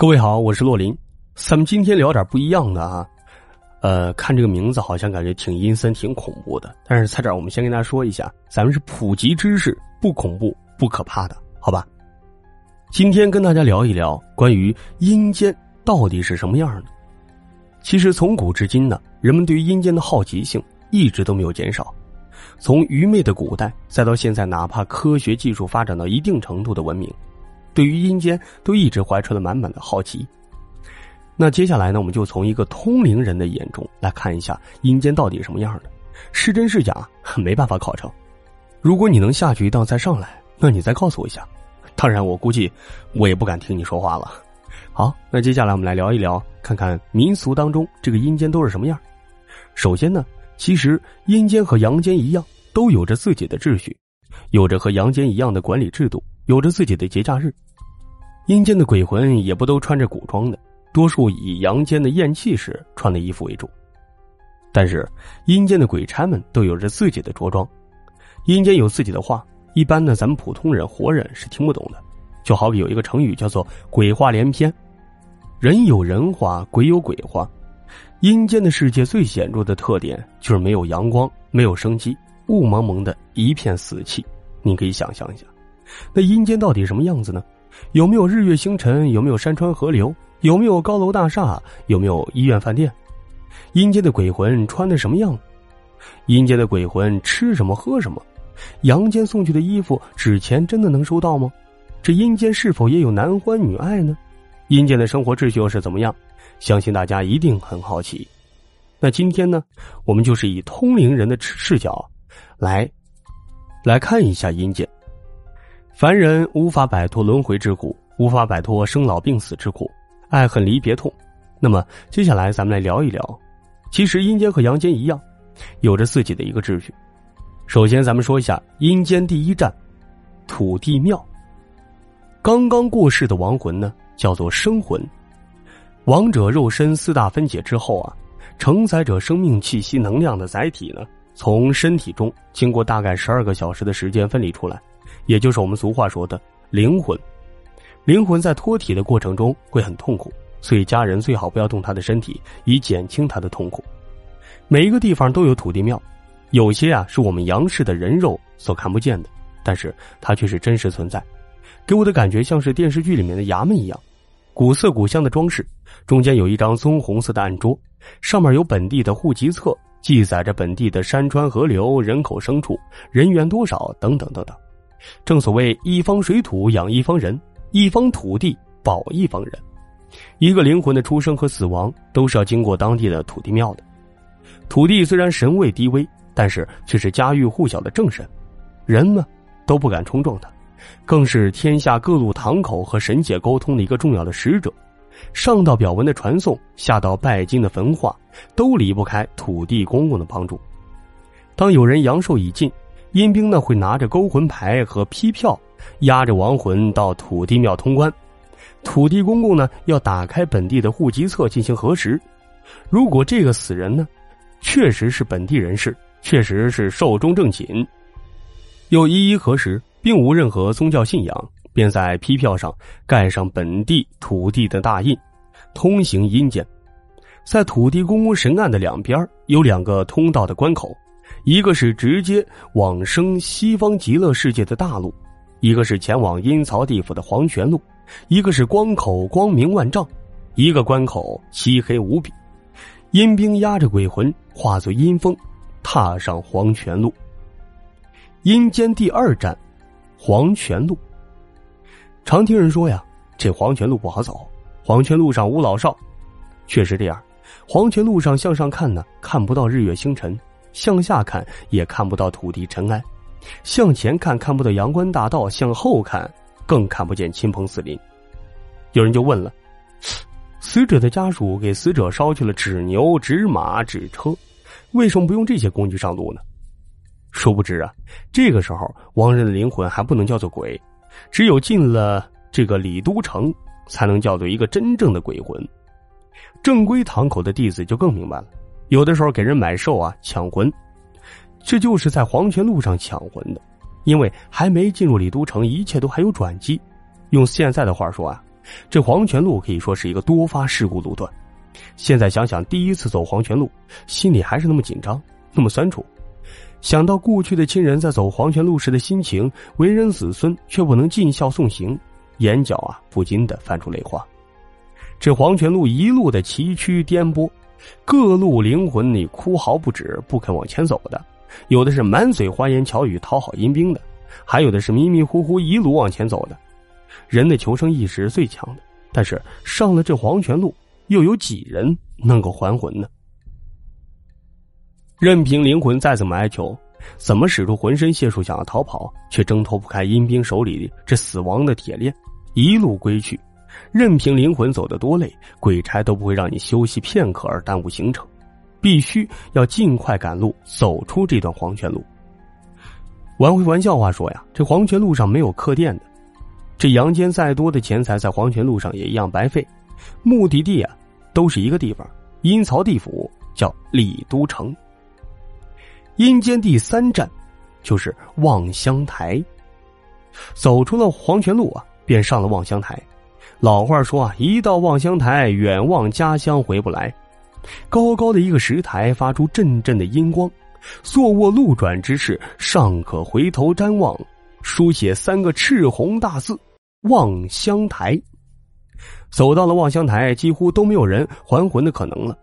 各位好，我是洛林。咱们今天聊点不一样的啊，呃，看这个名字好像感觉挺阴森、挺恐怖的。但是在这，我们先跟大家说一下，咱们是普及知识，不恐怖、不可怕的，好吧？今天跟大家聊一聊关于阴间到底是什么样的。其实从古至今呢，人们对于阴间的好奇性一直都没有减少。从愚昧的古代，再到现在，哪怕科学技术发展到一定程度的文明，对于阴间都一直怀揣了满满的好奇。那接下来呢，我们就从一个通灵人的眼中来看一下阴间到底什么样的，是真是假，没办法考证。如果你能下去一趟再上来，那你再告诉我一下。当然，我估计我也不敢听你说话了。好，那接下来我们来聊一聊，看看民俗当中这个阴间都是什么样。首先呢。其实阴间和阳间一样，都有着自己的秩序，有着和阳间一样的管理制度，有着自己的节假日。阴间的鬼魂也不都穿着古装的，多数以阳间的咽气时穿的衣服为主。但是阴间的鬼差们都有着自己的着装，阴间有自己的话，一般呢咱们普通人活人是听不懂的。就好比有一个成语叫做“鬼话连篇”，人有人话，鬼有鬼话。阴间的世界最显著的特点就是没有阳光，没有生机，雾蒙蒙的一片死气。你可以想象一下，那阴间到底什么样子呢？有没有日月星辰？有没有山川河流？有没有高楼大厦？有没有医院饭店？阴间的鬼魂穿的什么样？阴间的鬼魂吃什么喝什么？阳间送去的衣服纸钱真的能收到吗？这阴间是否也有男欢女爱呢？阴间的生活秩序又是怎么样？相信大家一定很好奇，那今天呢，我们就是以通灵人的视角来来看一下阴间。凡人无法摆脱轮回之苦，无法摆脱生老病死之苦，爱恨离别痛。那么接下来咱们来聊一聊，其实阴间和阳间一样，有着自己的一个秩序。首先，咱们说一下阴间第一站——土地庙。刚刚过世的亡魂呢，叫做生魂。亡者肉身四大分解之后啊，承载着生命气息能量的载体呢，从身体中经过大概十二个小时的时间分离出来，也就是我们俗话说的灵魂。灵魂在脱体的过程中会很痛苦，所以家人最好不要动他的身体，以减轻他的痛苦。每一个地方都有土地庙，有些啊是我们阳世的人肉所看不见的，但是它却是真实存在，给我的感觉像是电视剧里面的衙门一样。古色古香的装饰，中间有一张棕红色的案桌，上面有本地的户籍册，记载着本地的山川河流、人口牲畜、人员多少等等等等。正所谓一方水土养一方人，一方土地保一方人。一个灵魂的出生和死亡都是要经过当地的土地庙的。土地虽然神位低微，但是却是家喻户晓的正神，人呢都不敢冲撞他。更是天下各路堂口和神界沟通的一个重要的使者，上到表文的传送，下到拜金的焚化，都离不开土地公公的帮助。当有人阳寿已尽，阴兵呢会拿着勾魂牌和批票，押着亡魂到土地庙通关。土地公公呢要打开本地的户籍册进行核实，如果这个死人呢，确实是本地人士，确实是寿终正寝，又一一核实。并无任何宗教信仰，便在批票上盖上本地土地的大印，通行阴间。在土地公公神案的两边有两个通道的关口，一个是直接往生西方极乐世界的大路，一个是前往阴曹地府的黄泉路。一个是关口光明万丈，一个关口漆黑无比。阴兵压着鬼魂化作阴风，踏上黄泉路。阴间第二站。黄泉路，常听人说呀，这黄泉路不好走。黄泉路上无老少，确实这样。黄泉路上向上看呢，看不到日月星辰；向下看也看不到土地尘埃；向前看看不到阳关大道；向后看更看不见亲朋四邻。有人就问了：死者的家属给死者烧去了纸牛、纸马、纸车，为什么不用这些工具上路呢？殊不知啊，这个时候亡人的灵魂还不能叫做鬼，只有进了这个李都城，才能叫做一个真正的鬼魂。正规堂口的弟子就更明白了，有的时候给人买寿啊抢魂，这就是在黄泉路上抢魂的，因为还没进入李都城，一切都还有转机。用现在的话说啊，这黄泉路可以说是一个多发事故路段。现在想想，第一次走黄泉路，心里还是那么紧张，那么酸楚。想到故去的亲人在走黄泉路时的心情，为人子孙却不能尽孝送行，眼角啊不禁的泛出泪花。这黄泉路一路的崎岖颠簸，各路灵魂你哭嚎不止，不肯往前走的；有的是满嘴花言巧语讨好阴兵的，还有的是迷迷糊糊一路往前走的。人的求生意识是最强的，但是上了这黄泉路，又有几人能够还魂呢？任凭灵魂再怎么哀求，怎么使出浑身解数想要逃跑，却挣脱不开阴兵手里这死亡的铁链，一路归去。任凭灵魂走得多累，鬼差都不会让你休息片刻而耽误行程，必须要尽快赶路，走出这段黄泉路。玩回玩笑话说呀，这黄泉路上没有客店的，这阳间再多的钱财在黄泉路上也一样白费。目的地啊，都是一个地方，阴曹地府，叫李都城。阴间第三站，就是望乡台。走出了黄泉路啊，便上了望乡台。老话说啊，一到望乡台，远望家乡回不来。高高的一个石台，发出阵阵的阴光。坐卧路转之势，尚可回头瞻望，书写三个赤红大字“望乡台”。走到了望乡台，几乎都没有人还魂的可能了。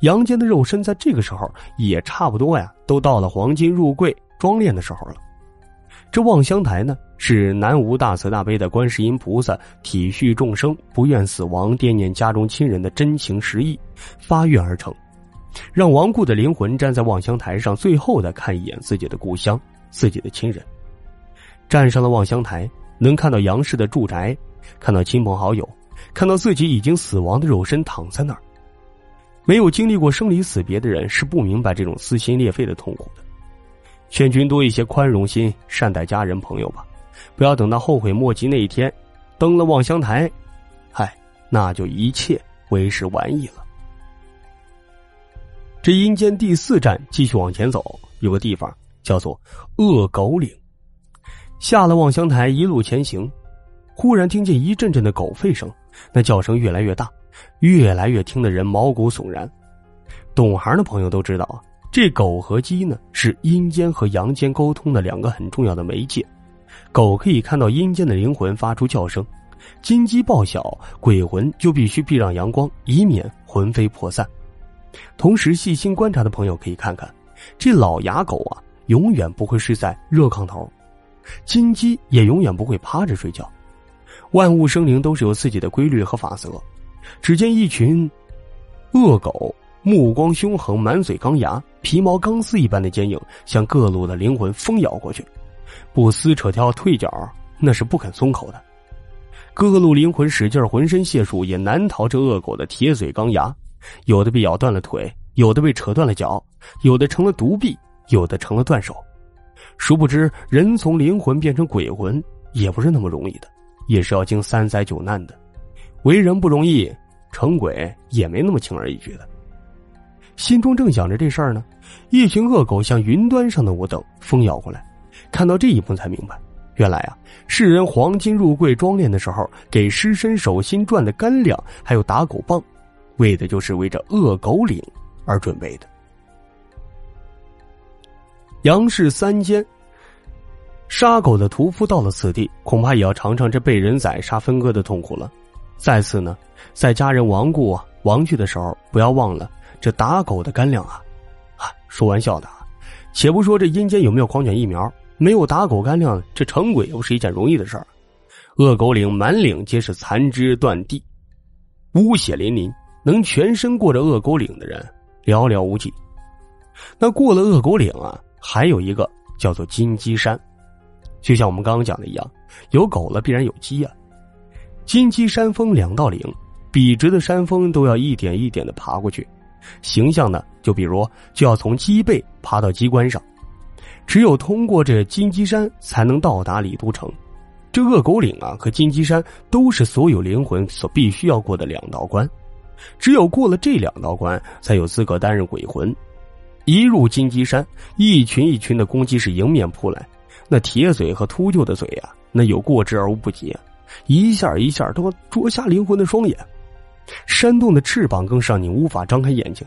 杨坚的肉身在这个时候也差不多呀，都到了黄金入柜装殓的时候了。这望乡台呢，是南无大慈大悲的观世音菩萨体恤众生不愿死亡、惦念家中亲人的真情实意发愿而成，让亡故的灵魂站在望乡台上，最后的看一眼自己的故乡、自己的亲人。站上了望乡台，能看到杨氏的住宅，看到亲朋好友，看到自己已经死亡的肉身躺在那儿。没有经历过生离死别的人是不明白这种撕心裂肺的痛苦的。劝君多一些宽容心，善待家人朋友吧，不要等到后悔莫及那一天，登了望乡台，嗨，那就一切为时晚矣了。这阴间第四站继续往前走，有个地方叫做恶狗岭。下了望乡台，一路前行，忽然听见一阵阵的狗吠声，那叫声越来越大。越来越听的人毛骨悚然，懂行的朋友都知道啊，这狗和鸡呢是阴间和阳间沟通的两个很重要的媒介。狗可以看到阴间的灵魂发出叫声，金鸡报晓，鬼魂就必须避让阳光，以免魂飞魄散。同时，细心观察的朋友可以看看，这老牙狗啊，永远不会睡在热炕头，金鸡也永远不会趴着睡觉。万物生灵都是有自己的规律和法则。只见一群恶狗，目光凶狠，满嘴钢牙，皮毛钢丝一般的坚硬，向各路的灵魂疯咬过去，不撕扯掉退脚，那是不肯松口的。各路灵魂使劲浑身解数，也难逃这恶狗的铁嘴钢牙。有的被咬断了腿，有的被扯断了脚，有的成了独臂，有的成了断手。殊不知，人从灵魂变成鬼魂也不是那么容易的，也是要经三灾九难的。为人不容易，成鬼也没那么轻而易举的。心中正想着这事儿呢，一群恶狗像云端上的我等蜂咬过来。看到这一幕，才明白，原来啊，世人黄金入柜装殓的时候，给尸身手心转的干粮，还有打狗棒，为的就是为这恶狗岭而准备的。杨氏三间杀狗的屠夫到了此地，恐怕也要尝尝这被人宰杀分割的痛苦了。再次呢，在家人亡故啊亡去的时候，不要忘了这打狗的干粮啊！啊，说玩笑的啊！且不说这阴间有没有狂犬疫苗，没有打狗干粮，这成鬼又是一件容易的事儿。恶狗岭满岭皆是残肢断地，污血淋淋，能全身过着恶狗岭的人寥寥无几。那过了恶狗岭啊，还有一个叫做金鸡山，就像我们刚刚讲的一样，有狗了必然有鸡啊。金鸡山峰两道岭，笔直的山峰都要一点一点的爬过去。形象呢，就比如就要从鸡背爬到鸡冠上，只有通过这金鸡山，才能到达李都城。这恶狗岭啊和金鸡山都是所有灵魂所必须要过的两道关，只有过了这两道关，才有资格担任鬼魂。一入金鸡山，一群一群的公鸡是迎面扑来，那铁嘴和秃鹫的嘴呀，那有过之而无不及。一下一下都啄瞎灵魂的双眼，扇动的翅膀更是让你无法张开眼睛，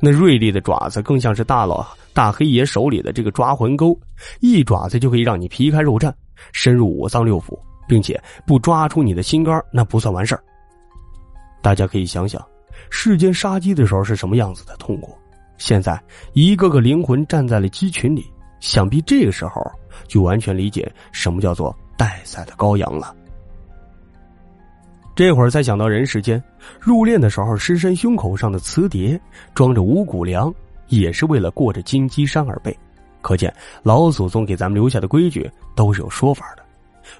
那锐利的爪子更像是大佬大黑爷手里的这个抓魂钩，一爪子就可以让你皮开肉绽，深入五脏六腑，并且不抓出你的心肝那不算完事儿。大家可以想想，世间杀鸡的时候是什么样子的痛苦。现在一个个灵魂站在了鸡群里，想必这个时候就完全理解什么叫做待宰的羔羊了。这会儿才想到人世间，入殓的时候尸身胸口上的瓷碟装着五谷粮，也是为了过着金鸡山而备。可见老祖宗给咱们留下的规矩都是有说法的。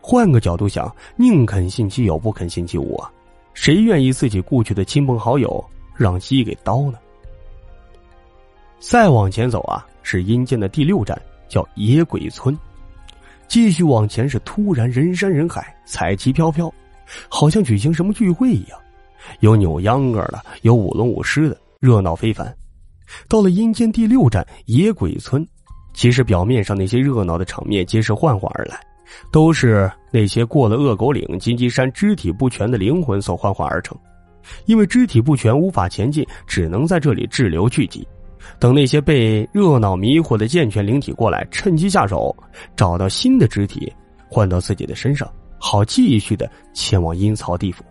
换个角度想，宁肯信其有，不肯信其无啊！谁愿意自己故去的亲朋好友让鸡给刀呢？再往前走啊，是阴间的第六站，叫野鬼村。继续往前是突然人山人海，彩旗飘飘，好像举行什么聚会一样，有扭秧歌的，有舞龙舞狮的，热闹非凡。到了阴间第六站野鬼村，其实表面上那些热闹的场面皆是幻化而来，都是那些过了恶狗岭、金鸡山肢体不全的灵魂所幻化而成。因为肢体不全无法前进，只能在这里滞留聚集。等那些被热闹迷惑的健全灵体过来，趁机下手，找到新的肢体换到自己的身上，好继续的前往阴曹地府。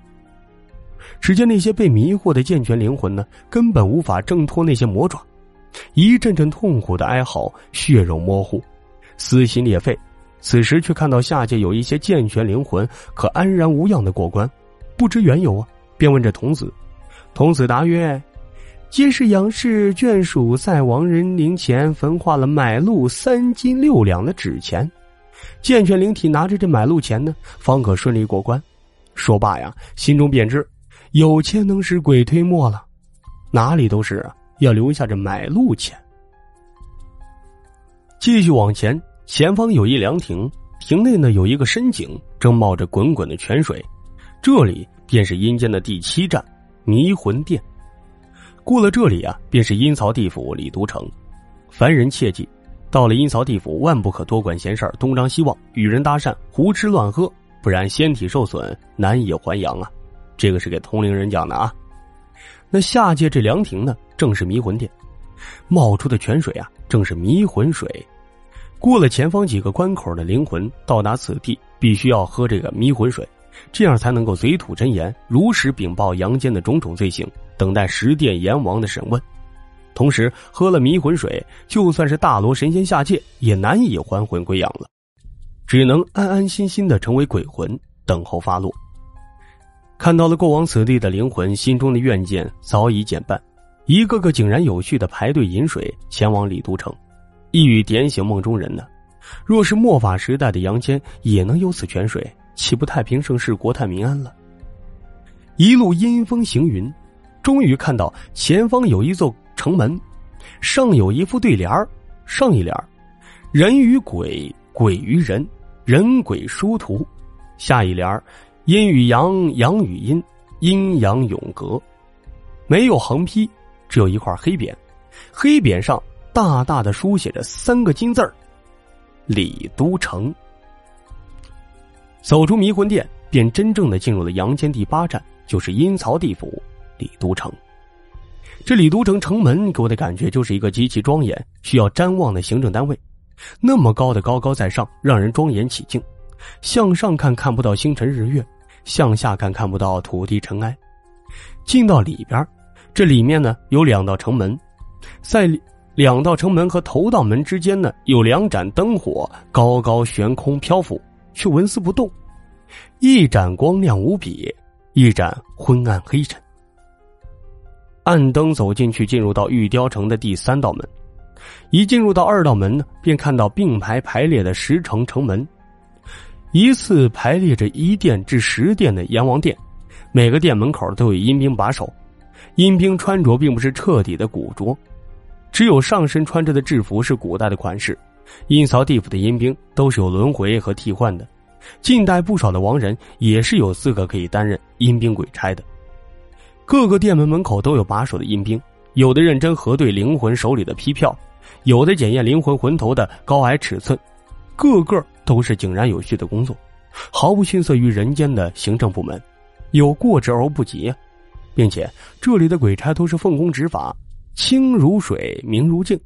只见那些被迷惑的健全灵魂呢，根本无法挣脱那些魔爪，一阵阵痛苦的哀嚎，血肉模糊，撕心裂肺。此时却看到下界有一些健全灵魂可安然无恙的过关，不知缘由啊，便问这童子。童子答曰。皆是杨氏眷属在亡人灵前焚化了买路三斤六两的纸钱，健全灵体拿着这买路钱呢，方可顺利过关。说罢呀，心中便知有钱能使鬼推磨了，哪里都是啊，要留下这买路钱。继续往前，前方有一凉亭，亭内呢有一个深井，正冒着滚滚的泉水，这里便是阴间的第七站迷魂殿。过了这里啊，便是阴曹地府李都城。凡人切记，到了阴曹地府，万不可多管闲事儿东张西望，与人搭讪，胡吃乱喝，不然仙体受损，难以还阳啊！这个是给同龄人讲的啊。那下界这凉亭呢，正是迷魂殿，冒出的泉水啊，正是迷魂水。过了前方几个关口的灵魂到达此地，必须要喝这个迷魂水。这样才能够嘴吐真言，如实禀报阳间的种种罪行，等待十殿阎王的审问。同时，喝了迷魂水，就算是大罗神仙下界，也难以还魂归阳了，只能安安心心的成为鬼魂，等候发落。看到了过往此地的灵魂，心中的怨念早已减半，一个个井然有序的排队饮水，前往李都城，一语点醒梦中人呢。若是末法时代的阳间也能有此泉水。岂不太平盛世、国泰民安了？一路阴风行云，终于看到前方有一座城门，上有一副对联上一联人与鬼，鬼与人，人鬼殊途；下一联阴与阳，阳与阴，阴阳永隔。没有横批，只有一块黑匾，黑匾上大大的书写着三个金字儿：李都城。走出迷魂殿，便真正的进入了阳间第八站，就是阴曹地府李都城。这李都城城门给我的感觉就是一个极其庄严、需要瞻望的行政单位。那么高的高高在上，让人庄严起敬。向上看看不到星辰日月，向下看看不到土地尘埃。进到里边，这里面呢有两道城门，在两道城门和头道门之间呢有两盏灯火高高悬空漂浮。却纹丝不动，一盏光亮无比，一盏昏暗黑沉。暗灯走进去，进入到玉雕城的第三道门。一进入到二道门呢，便看到并排排列的十城城门，一次排列着一殿至十殿的阎王殿，每个殿门口都有阴兵把守。阴兵穿着并不是彻底的古着，只有上身穿着的制服是古代的款式。阴曹地府的阴兵都是有轮回和替换的，近代不少的亡人也是有资格可以担任阴兵鬼差的。各个店门门口都有把守的阴兵，有的认真核对灵魂手里的批票，有的检验灵魂魂头的高矮尺寸，个个都是井然有序的工作。毫不逊色于人间的行政部门，有过之而不及，并且这里的鬼差都是奉公执法，清如水，明如镜。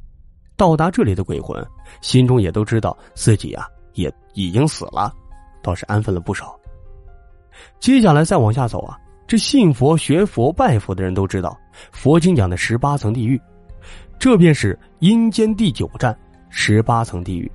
到达这里的鬼魂，心中也都知道自己啊也已经死了，倒是安分了不少。接下来再往下走啊，这信佛、学佛、拜佛的人都知道，佛经讲的十八层地狱，这便是阴间第九站——十八层地狱。